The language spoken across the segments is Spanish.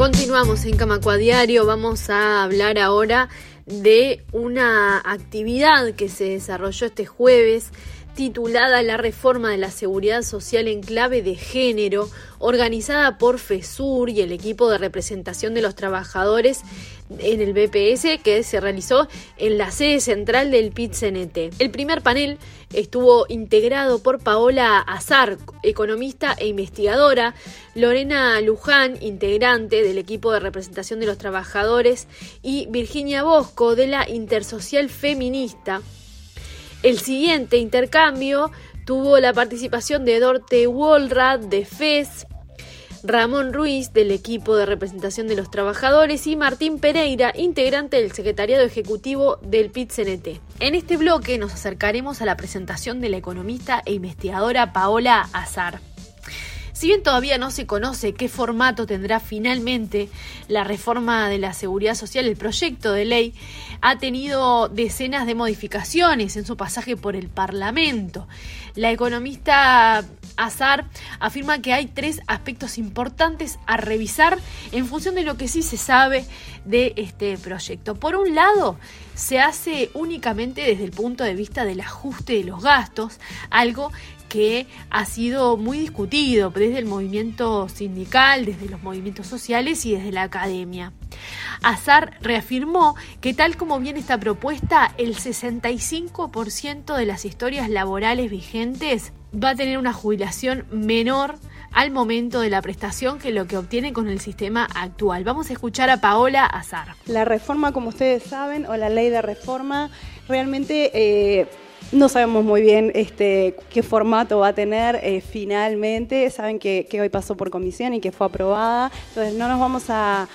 Continuamos en Camacuadiario, vamos a hablar ahora de una actividad que se desarrolló este jueves titulada La reforma de la seguridad social en clave de género, organizada por FESUR y el equipo de representación de los trabajadores en el BPS que se realizó en la sede central del PIT-CNT. El primer panel estuvo integrado por Paola Azar, economista e investigadora, Lorena Luján, integrante del equipo de representación de los trabajadores, y Virginia Bosco, de la Intersocial Feminista. El siguiente intercambio tuvo la participación de Dorte Wolrad de FES, Ramón Ruiz del equipo de representación de los trabajadores y Martín Pereira, integrante del secretariado ejecutivo del PIT-CNT. En este bloque nos acercaremos a la presentación de la economista e investigadora Paola Azar. Si bien todavía no se conoce qué formato tendrá finalmente la reforma de la seguridad social, el proyecto de ley ha tenido decenas de modificaciones en su pasaje por el Parlamento. La economista Azar afirma que hay tres aspectos importantes a revisar en función de lo que sí se sabe de este proyecto. Por un lado, se hace únicamente desde el punto de vista del ajuste de los gastos, algo que ha sido muy discutido desde el movimiento sindical, desde los movimientos sociales y desde la academia. Azar reafirmó que tal como viene esta propuesta, el 65% de las historias laborales vigentes va a tener una jubilación menor al momento de la prestación que lo que obtiene con el sistema actual. Vamos a escuchar a Paola Azar. La reforma, como ustedes saben, o la ley de reforma, realmente... Eh, no sabemos muy bien este, qué formato va a tener eh, finalmente. Saben que, que, hoy pasó por comisión y que fue aprobada. Entonces no nos vamos a,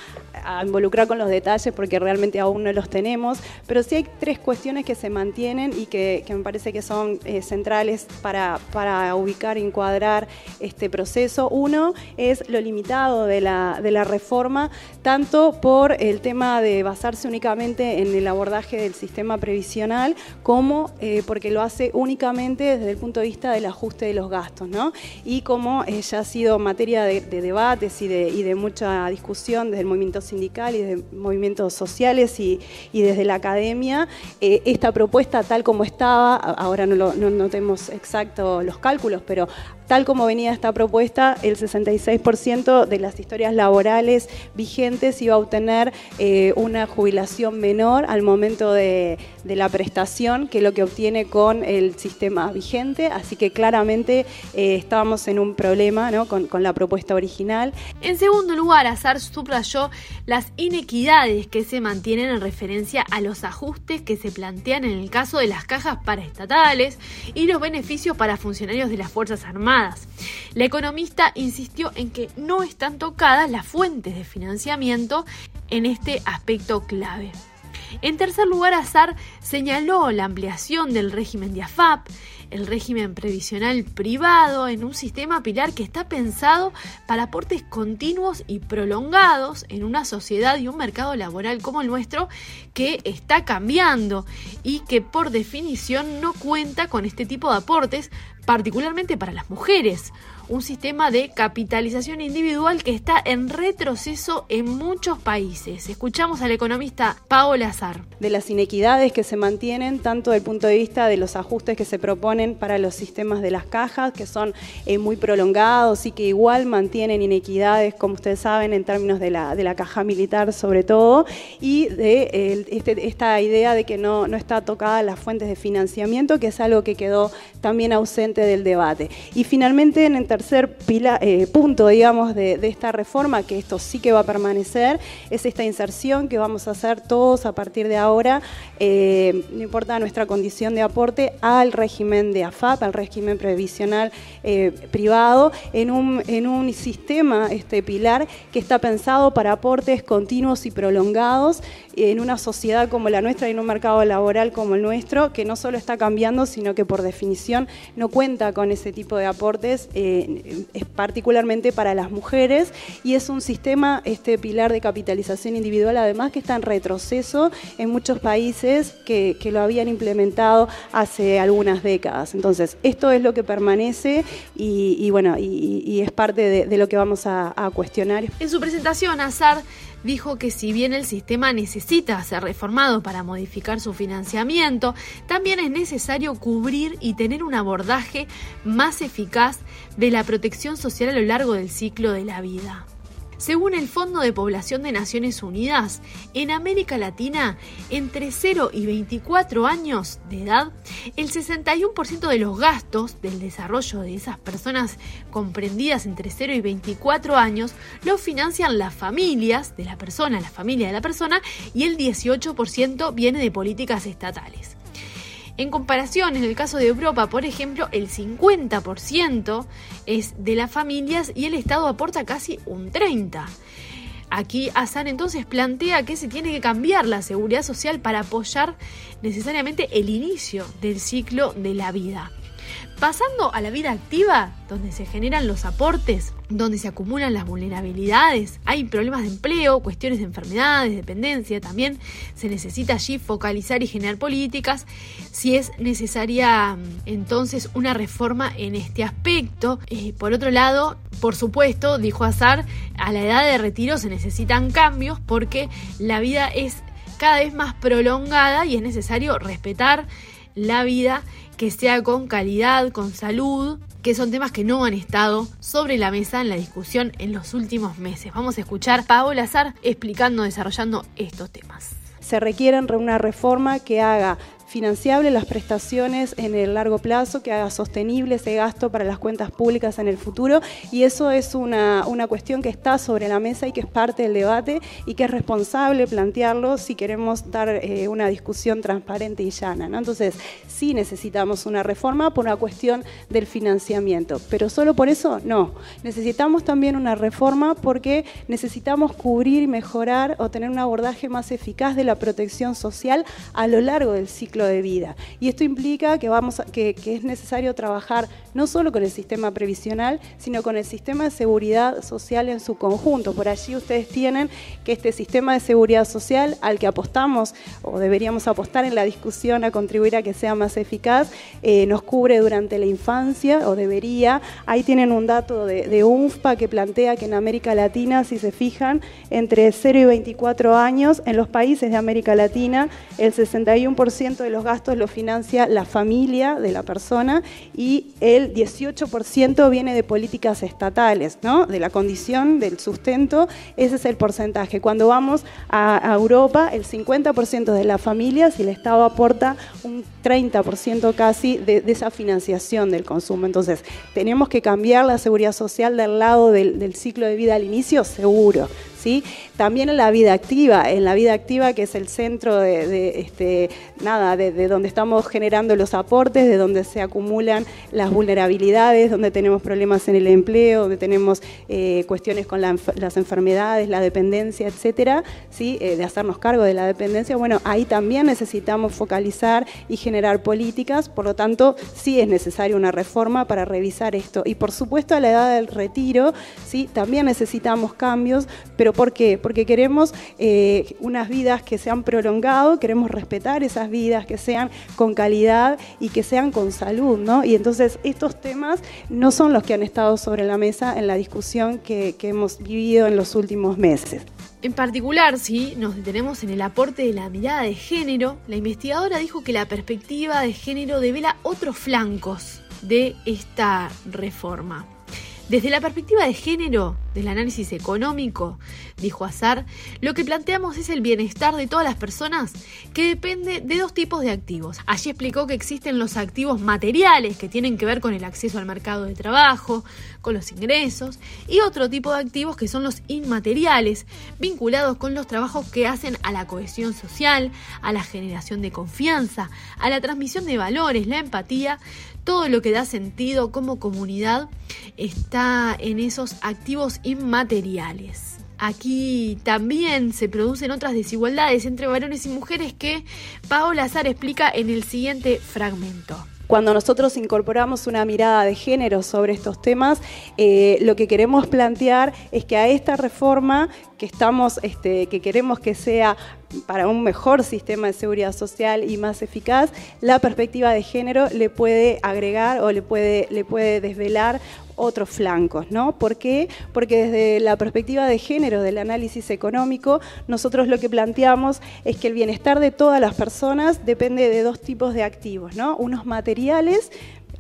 a involucrar con los detalles porque realmente aún no los tenemos, pero sí hay tres cuestiones que se mantienen y que, me parece que son eh, centrales para, para ubicar, encuadrar este proceso. Uno es lo limitado de la, de la reforma, tanto por el tema de basarse únicamente en el abordaje del sistema previsional, como eh, porque lo hace únicamente desde el punto de vista del ajuste de los gastos, ¿no? Y como eh, ya ha sido materia de, debates y de, y de mucha discusión desde el movimiento sindical y de movimientos sociales y, desde la academia, eh, esta propuesta tal como estaba, ahora no, no, tenemos exacto los cálculos, pero tal como venía esta propuesta, el 66% de las historias laborales vigentes iba a obtener eh, una jubilación menor al momento de, la prestación que lo que obtiene con el sistema vigente, así que claramente eh, estábamos en un problema con, la propuesta original. En segundo lugar, Azar subrayó las inequidades que se mantienen en referencia a los ajustes que se plantean en el caso de las cajas paraestatales y los beneficios para funcionarios de las Fuerzas Armadas. La economista insistió en que no están tocadas las fuentes de financiamiento en este aspecto clave. En tercer lugar, Azar señaló la ampliación del régimen de AFAP, el régimen previsional privado en un sistema pilar que está pensado para aportes continuos y prolongados en una sociedad y un mercado laboral como el nuestro que está cambiando y que por definición no cuenta con este tipo de aportes, particularmente para las mujeres un sistema de capitalización individual que está en retroceso en muchos países. Escuchamos al economista Paola Azar. De las inequidades que se mantienen, tanto desde el punto de vista de los ajustes que se proponen para los sistemas de las cajas, que son eh, muy prolongados y que igual mantienen inequidades, como ustedes saben, en términos de la, de la caja militar sobre todo, y de este, esta idea de que no, no está tocada las fuentes de financiamiento, que es algo que quedó también ausente del debate. Y finalmente, en tercer eh, punto, digamos, de, esta reforma, que esto sí que va a permanecer, es esta inserción que vamos a hacer todos a partir de ahora, eh, no importa nuestra condición de aporte, al régimen de AFAP, al régimen previsional eh, privado, en un, en un sistema este pilar que está pensado para aportes continuos y prolongados en una sociedad como la nuestra y en un mercado laboral como el nuestro, que no solo está cambiando, sino que por definición no cuenta con ese tipo de aportes es particularmente para las mujeres y es un sistema, este pilar de capitalización individual, además que está en retroceso en muchos países que, que lo habían implementado hace algunas décadas. Entonces, esto es lo que permanece y, bueno, y, es parte de, lo que vamos a cuestionar. En su presentación, Azar dijo que si bien el sistema necesita ser reformado para modificar su financiamiento, también es necesario cubrir y tener un abordaje más eficaz de la protección social a lo largo del ciclo de la vida. Según el Fondo de Población de Naciones Unidas, en América Latina, entre 0 y 24 años de edad, el 61% de los gastos del desarrollo de esas personas comprendidas entre 0 y 24 años los financian las familias de la persona, la familia de la persona, y el 18% viene de políticas estatales. En comparación, en el caso de Europa, por ejemplo, el 50% es de las familias y el Estado aporta casi un 30%. Aquí Azar entonces plantea que se tiene que cambiar la seguridad social para apoyar necesariamente el inicio del ciclo de la vida. Pasando a la vida activa, donde se generan los aportes, donde se acumulan las vulnerabilidades, hay problemas de empleo, cuestiones de enfermedades, dependencia, también se necesita allí focalizar y generar políticas, si es necesaria mm, entonces una reforma en este aspecto. Eh, por otro lado, por supuesto, dijo Azar, a la edad de retiro se necesitan cambios porque la vida es cada vez más prolongada y es necesario respetar la vida que sea con calidad, con salud, que son temas que no han estado sobre la mesa en la discusión en los últimos meses. Vamos a escuchar a Paola Azar explicando, desarrollando estos temas. Se requiere una reforma que haga financiable las prestaciones en el largo plazo, que haga sostenible ese gasto para las cuentas públicas en el futuro y eso es una, una cuestión que está sobre la mesa y que es parte del debate y que es responsable plantearlo si queremos dar eh, una discusión transparente y llana. ¿no? Entonces, sí necesitamos una reforma por una cuestión del financiamiento, pero solo por eso no. Necesitamos también una reforma porque necesitamos cubrir mejorar o tener un abordaje más eficaz de la protección social a lo largo del ciclo de vida. Y esto implica que, vamos que, es necesario trabajar no solo con el sistema previsional, sino con el sistema de seguridad social en su conjunto. Por allí ustedes tienen que este sistema de seguridad social al que apostamos o deberíamos apostar en la discusión a contribuir a que sea más eficaz, eh, nos cubre durante la infancia o debería. Ahí tienen un dato de, de UNFPA que plantea que en América Latina, si se fijan, entre 0 y 24 años, en los países de América Latina, el 61% de los gastos lo financia la familia de la persona y el 18% viene de políticas estatales, ¿no? de la condición del sustento, ese es el porcentaje. Cuando vamos a, Europa, el 50% de las familias y el Estado aporta un 30% casi de, esa financiación del consumo. Entonces, tenemos que cambiar la seguridad social del lado del, del ciclo de vida al inicio, seguro. También en la vida activa, en la vida activa que es el centro de, este, nada, de, donde estamos generando los aportes, de donde se acumulan las vulnerabilidades, donde tenemos problemas en el empleo, donde tenemos eh, cuestiones con las enfermedades, la dependencia, etcétera, ¿sí? Eh, de hacernos cargo de la dependencia. Bueno, ahí también necesitamos focalizar y generar políticas, por lo tanto, sí es necesaria una reforma para revisar esto. Y por supuesto, a la edad del retiro, ¿sí? también necesitamos cambios, pero ¿Por qué? Porque queremos eh, unas vidas que se han prolongado, queremos respetar esas vidas, que sean con calidad y que sean con salud, ¿no? Y entonces estos temas no son los que han estado sobre la mesa en la discusión que, que hemos vivido en los últimos meses. En particular, si nos detenemos en el aporte de la mirada de género, la investigadora dijo que la perspectiva de género devela otros flancos de esta reforma. Desde la perspectiva de género, del análisis económico, dijo Azar, lo que planteamos es el bienestar de todas las personas que depende de dos tipos de activos. Allí explicó que existen los activos materiales que tienen que ver con el acceso al mercado de trabajo, con los ingresos, y otro tipo de activos que son los inmateriales, vinculados con los trabajos que hacen a la cohesión social, a la generación de confianza, a la transmisión de valores, la empatía, todo lo que da sentido como comunidad está en esos activos inmateriales. Aquí también se producen otras desigualdades entre varones y mujeres que Paola Azar explica en el siguiente fragmento. Cuando nosotros incorporamos una mirada de género sobre estos temas, eh, lo que queremos plantear es que a esta reforma que estamos, este, que queremos que sea para un mejor sistema de seguridad social y más eficaz, la perspectiva de género le puede agregar o le puede, le puede desvelar otros flancos, ¿no? ¿Por qué? Porque desde la perspectiva de género del análisis económico, nosotros lo que planteamos es que el bienestar de todas las personas depende de dos tipos de activos, ¿no? Unos materiales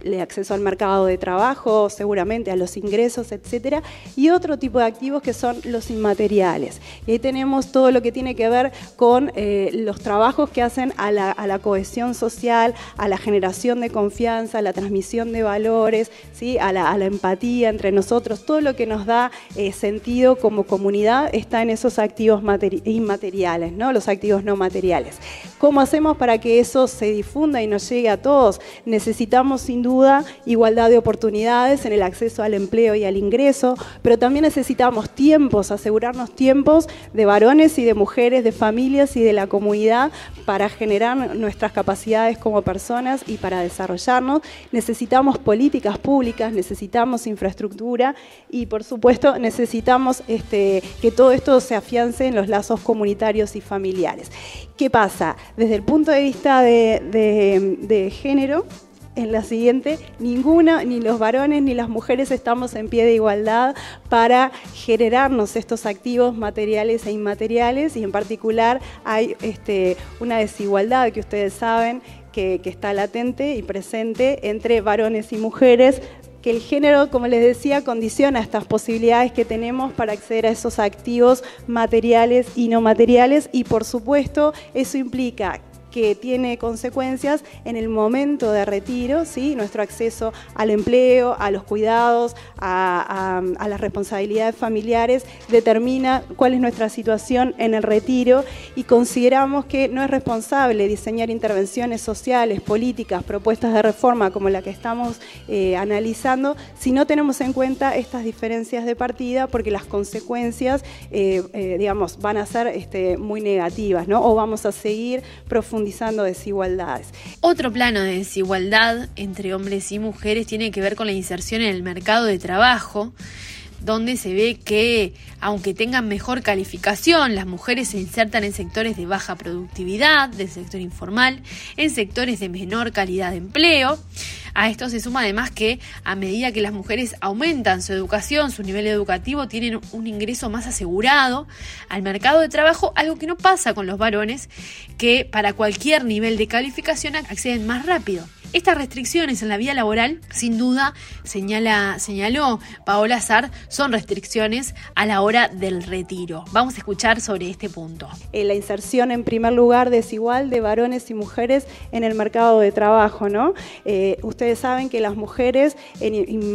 el acceso al mercado de trabajo, seguramente a los ingresos, etcétera, y otro tipo de activos que son los inmateriales. Y ahí tenemos todo lo que tiene que ver con eh, los trabajos que hacen a la, cohesión social, a la generación de confianza, a la transmisión de valores, ¿sí? a, la, empatía entre nosotros, todo lo que nos da eh, sentido como comunidad está en esos activos inmateriales, ¿no? los activos no materiales. ¿Cómo hacemos para que eso se difunda y nos llegue a todos? Necesitamos sin duda igualdad de oportunidades en el acceso al empleo y al ingreso, pero también necesitamos tiempos, asegurarnos tiempos de varones y de mujeres, de familias y de la comunidad para generar nuestras capacidades como personas y para desarrollarnos. Necesitamos políticas públicas, necesitamos infraestructura y por supuesto necesitamos este, que todo esto se afiance en los lazos comunitarios y familiares. ¿Qué pasa? Desde el punto de vista de género, en la siguiente, ninguna, ni los varones ni las mujeres estamos en pie de igualdad para generarnos estos activos materiales e inmateriales y en particular hay este, una desigualdad que ustedes saben que, que está latente y presente entre varones y mujeres que el género, como les decía, condiciona estas posibilidades que tenemos para acceder a esos activos materiales y no materiales y por supuesto eso implica que tiene consecuencias en el momento de retiro, ¿sí? nuestro acceso al empleo, a los cuidados, a, las responsabilidades familiares, determina cuál es nuestra situación en el retiro y consideramos que no es responsable diseñar intervenciones sociales, políticas, propuestas de reforma como la que estamos eh, analizando si no tenemos en cuenta estas diferencias de partida porque las consecuencias, eh, eh, digamos, van a ser este, muy negativas, ¿no? O vamos a seguir profundizando desigualdades. Otro plano de desigualdad entre hombres y mujeres tiene que ver con la inserción en el mercado de trabajo donde se ve que, aunque tengan mejor calificación, las mujeres se insertan en sectores de baja productividad, del sector informal, en sectores de menor calidad de empleo. A esto se suma además que a medida que las mujeres aumentan su educación, su nivel educativo, tienen un ingreso más asegurado al mercado de trabajo, algo que no pasa con los varones, que para cualquier nivel de calificación acceden más rápido. Estas restricciones en la vía laboral, sin duda, señala, señaló Paola Sar, son restricciones a la hora del retiro. Vamos a escuchar sobre este punto. Eh, la inserción, en primer lugar, desigual de varones y mujeres en el mercado de trabajo, ¿no? Eh, ustedes saben que las mujeres,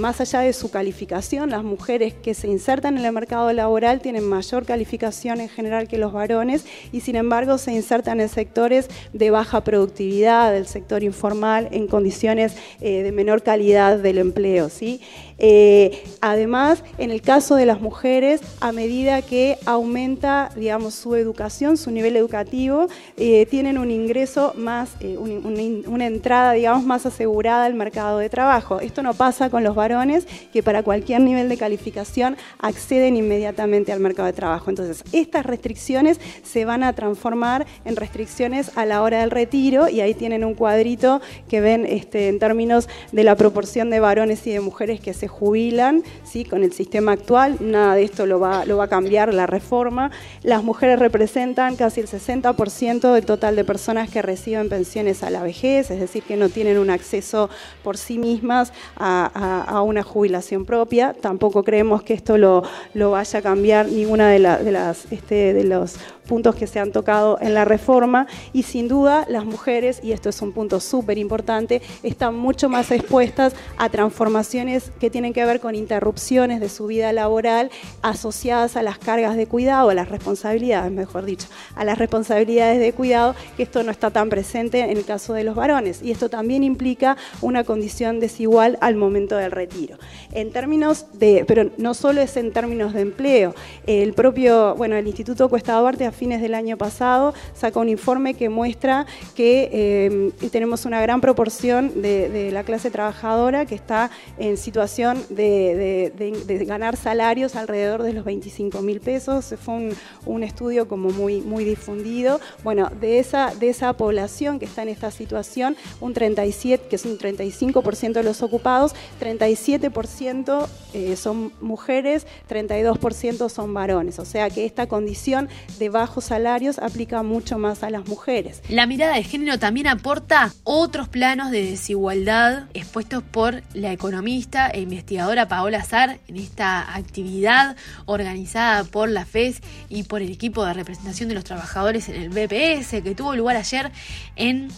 más allá de su calificación, las mujeres que se insertan en el mercado laboral tienen mayor calificación en general que los varones y sin embargo se insertan en sectores de baja productividad, del sector informal, en condiciones eh, de menor calidad del empleo. ¿sí? Eh, además, en el caso de las mujeres, a medida que aumenta digamos, su educación, su nivel educativo, eh, tienen un ingreso más, una entrada digamos, más asegurada al mercado de trabajo. Esto no pasa con los varones, que para cualquier nivel de calificación acceden inmediatamente al mercado de trabajo. Entonces, estas restricciones se van a transformar en restricciones a la hora del retiro y ahí tienen un cuadrito que ven este, en términos de la proporción de varones y de mujeres que se jubilan ¿sí? con el sistema actual. Nada de esto lo va, a cambiar la reforma. Las mujeres representan casi el 60% del total de personas que reciben pensiones a la vejez, es decir, que no tienen un acceso por sí mismas a, una jubilación propia. Tampoco creemos que esto lo, vaya a cambiar ninguna de, las, este, de los puntos que se han tocado en la reforma y sin duda las mujeres, y esto es un punto súper importante, están mucho más expuestas a transformaciones que tienen que ver con interrupciones de su vida laboral asociadas a las cargas de cuidado, a las responsabilidades, mejor dicho, a las responsabilidades de cuidado, que esto no está tan presente en el caso de los varones. Y esto también implica una condición desigual al momento del retiro. En términos de, pero no solo es en términos de empleo, el propio, bueno, el Instituto Cuesta Duarte fines del año pasado sacó un informe que muestra que eh, tenemos una gran proporción de, la clase trabajadora que está en situación de, ganar salarios alrededor de los 25 mil pesos. Fue un, estudio como muy, muy difundido. Bueno, de esa, de esa población que está en esta situación, un 37, que es un 35% de los ocupados, 37% eh, son mujeres, 32% son varones. O sea que esta condición de bajos salarios aplica mucho más a las mujeres. La mirada de género también aporta otros planos de desigualdad expuestos por la economista e investigadora Paola Azar en esta actividad organizada por la FES y por el equipo de representación de los trabajadores en el BPS que tuvo lugar ayer en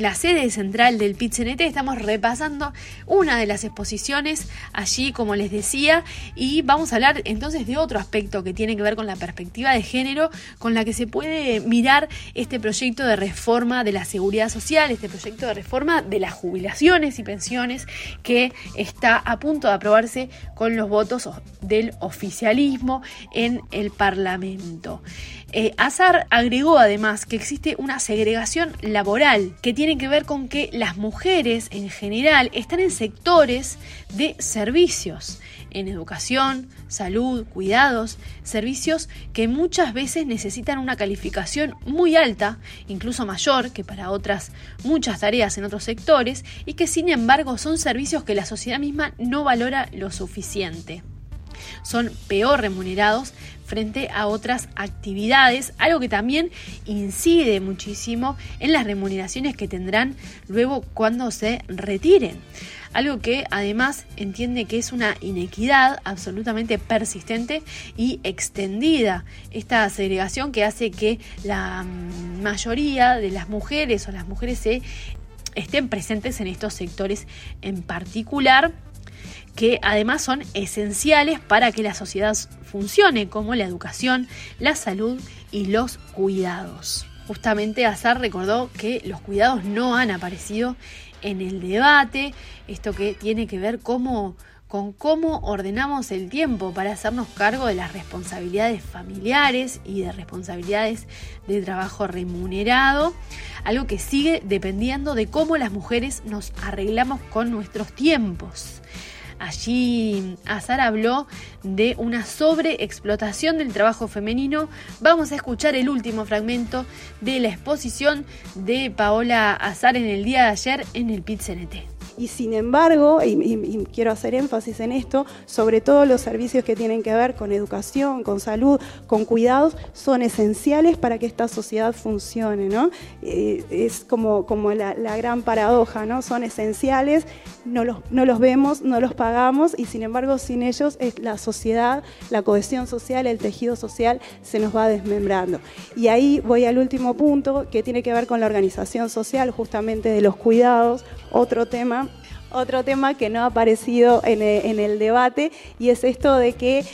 la sede central del pit Estamos repasando una de las exposiciones allí, como les decía, y vamos a hablar entonces de otro aspecto que tiene que ver con la perspectiva de género con la que se puede mirar este proyecto de reforma de la seguridad social, este proyecto de reforma de las jubilaciones y pensiones que está a punto de aprobarse con los votos del oficialismo en el Parlamento. Eh, Azar agregó además que existe una segregación laboral que tiene que ver con que las mujeres en general están en sectores de servicios, en educación, salud, cuidados, servicios que muchas veces necesitan una calificación muy alta, incluso mayor que para otras muchas tareas en otros sectores, y que sin embargo son servicios que la sociedad misma no valora lo suficiente. Son peor remunerados frente a otras actividades, algo que también incide muchísimo en las remuneraciones que tendrán luego cuando se retiren. Algo que además entiende que es una inequidad absolutamente persistente y extendida. Esta segregación que hace que la mayoría de las mujeres o las mujeres se estén presentes en estos sectores en particular que además son esenciales para que la sociedad funcione, como la educación, la salud y los cuidados. Justamente Azar recordó que los cuidados no han aparecido en el debate, esto que tiene que ver con cómo ordenamos el tiempo para hacernos cargo de las responsabilidades familiares y de responsabilidades de trabajo remunerado, algo que sigue dependiendo de cómo las mujeres nos arreglamos con nuestros tiempos. Allí Azar habló de una sobreexplotación del trabajo femenino. Vamos a escuchar el último fragmento de la exposición de Paola Azar en el día de ayer en el pit -CNT. Y sin embargo, y, quiero hacer énfasis en esto, sobre todo los servicios que tienen que ver con educación, con salud, con cuidados, son esenciales para que esta sociedad funcione, ¿no? Eh, es como, como la, gran paradoja, ¿no? Son esenciales, no los, no los vemos, no los pagamos y sin embargo sin ellos es la sociedad, la cohesión social, el tejido social se nos va desmembrando. Y ahí voy al último punto que tiene que ver con la organización social justamente de los cuidados, otro tema otro tema que no ha aparecido en el, debate y es esto de que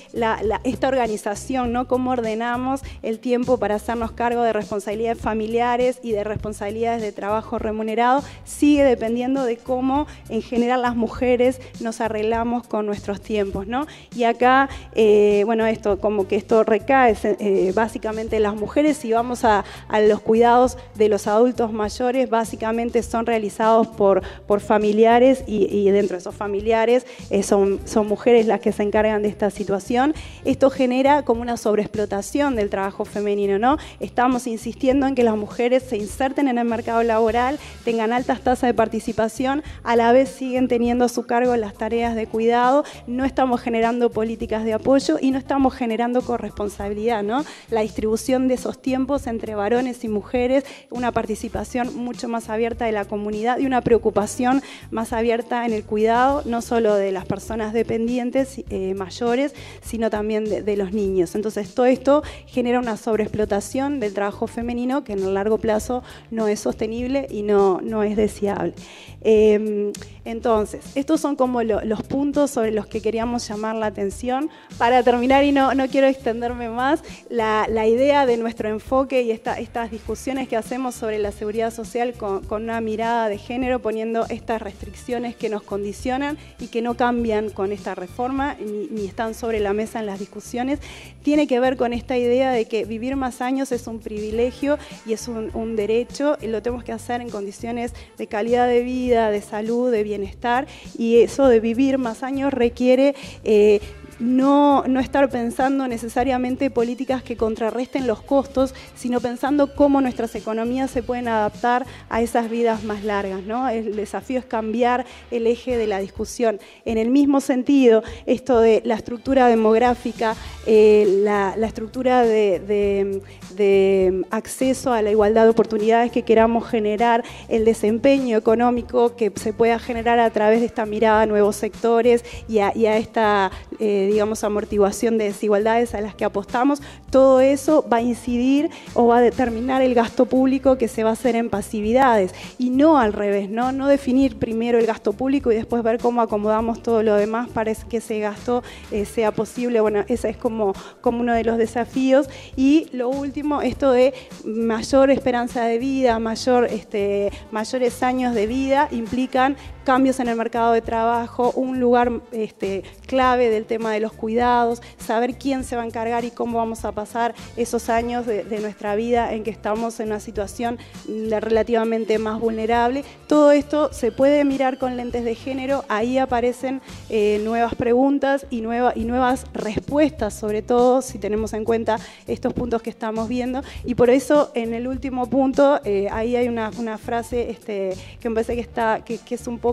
esta organización, ¿no? cómo ordenamos el tiempo para hacernos cargo de responsabilidades familiares y de responsabilidades de trabajo remunerado, sigue dependiendo de cómo en general las mujeres nos arreglamos con nuestros tiempos. ¿no? Y acá, eh, bueno, esto como que esto recae eh, básicamente en las mujeres y vamos a, los cuidados de los adultos mayores, básicamente son realizados por familiares y, dentro de esos familiares eh, son, son mujeres las que se encargan de esta situación. Esto genera como una sobreexplotación del trabajo femenino, ¿no? Estamos insistiendo en que las mujeres se inserten en el mercado laboral, tengan altas tasas de participación, a la vez siguen teniendo a su cargo las tareas de cuidado, no estamos generando políticas de apoyo y no estamos generando corresponsabilidad, ¿no? La distribución de esos tiempos entre varones y mujeres, una participación mucho más abierta de la comunidad y una preocupación más abierta en el cuidado no solo de las personas dependientes eh, mayores, sino también de, los niños. Entonces todo esto genera una sobreexplotación del trabajo femenino que en el largo plazo no es sostenible y no, no es deseable. Em, entonces, estos son como los puntos sobre los que queríamos llamar la atención. Para terminar, y no, no quiero extenderme más, la, idea de nuestro enfoque y estas discusiones que hacemos sobre la seguridad social con, una mirada de género, poniendo estas restricciones que nos condicionan y que no cambian con esta reforma, ni, están sobre la mesa en las discusiones, tiene que ver con esta idea de que vivir más años es un privilegio y es un, derecho, y lo tenemos que hacer en condiciones de calidad de vida, de salud, de bienestar, y eso de vivir más años requiere eh, no, no, estar pensando necesariamente políticas que contrarresten los costos, sino pensando cómo nuestras economías se pueden adaptar a esas vidas más largas. ¿no? El desafío es cambiar el eje de la discusión. En el mismo sentido, esto de la estructura demográfica, eh, la, estructura de, acceso a la igualdad de oportunidades que queramos generar, el desempeño económico que se pueda generar a través de esta mirada a nuevos sectores y a, esta... Eh, digamos, amortiguación de desigualdades a las que apostamos, todo eso va a incidir o va a determinar el gasto público que se va a hacer en pasividades y no al revés, ¿no? No definir primero el gasto público y después ver cómo acomodamos todo lo demás para que ese gasto eh, sea posible. Bueno, ese es como, como uno de los desafíos. Y lo último, esto de mayor esperanza de vida, mayor, este, mayores años de vida, implican cambios en el mercado de trabajo, un lugar este, clave del tema de los cuidados, saber quién se va a encargar y cómo vamos a pasar esos años de, nuestra vida en que estamos en una situación relativamente más vulnerable. Todo esto se puede mirar con lentes de género, ahí aparecen eh, nuevas preguntas y, y nuevas respuestas, sobre todo si tenemos en cuenta estos puntos que estamos viendo. Y por eso en el último punto, eh, ahí hay una, frase este, que me parece que, está, que es un poco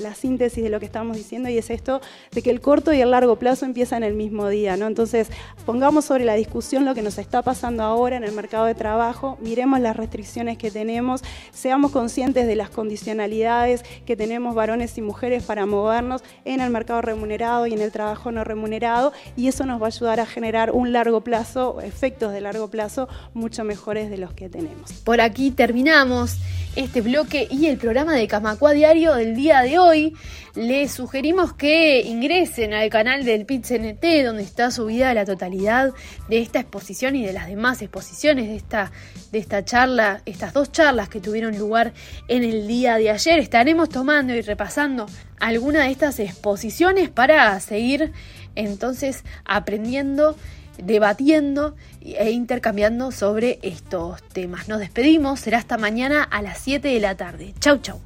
la síntesis de lo que estamos diciendo y es esto de que el corto y el largo plazo empiezan el mismo día, ¿no? Entonces, pongamos sobre la discusión lo que nos está pasando ahora en el mercado de trabajo, miremos las restricciones que tenemos, seamos conscientes de las condicionalidades que tenemos varones y mujeres para movernos en el mercado remunerado y en el trabajo no remunerado y eso nos va a ayudar a generar un largo plazo, efectos de largo plazo mucho mejores de los que tenemos. Por aquí terminamos este bloque y el programa de Camacua Diario del día de hoy. Les sugerimos que ingresen al canal del PITCNT donde está subida la totalidad de esta exposición y de las demás exposiciones de esta, de esta charla, estas dos charlas que tuvieron lugar en el día de ayer. Estaremos tomando y repasando alguna de estas exposiciones para seguir entonces aprendiendo debatiendo e intercambiando sobre estos temas. Nos despedimos, será hasta mañana a las 7 de la tarde. Chau, chau.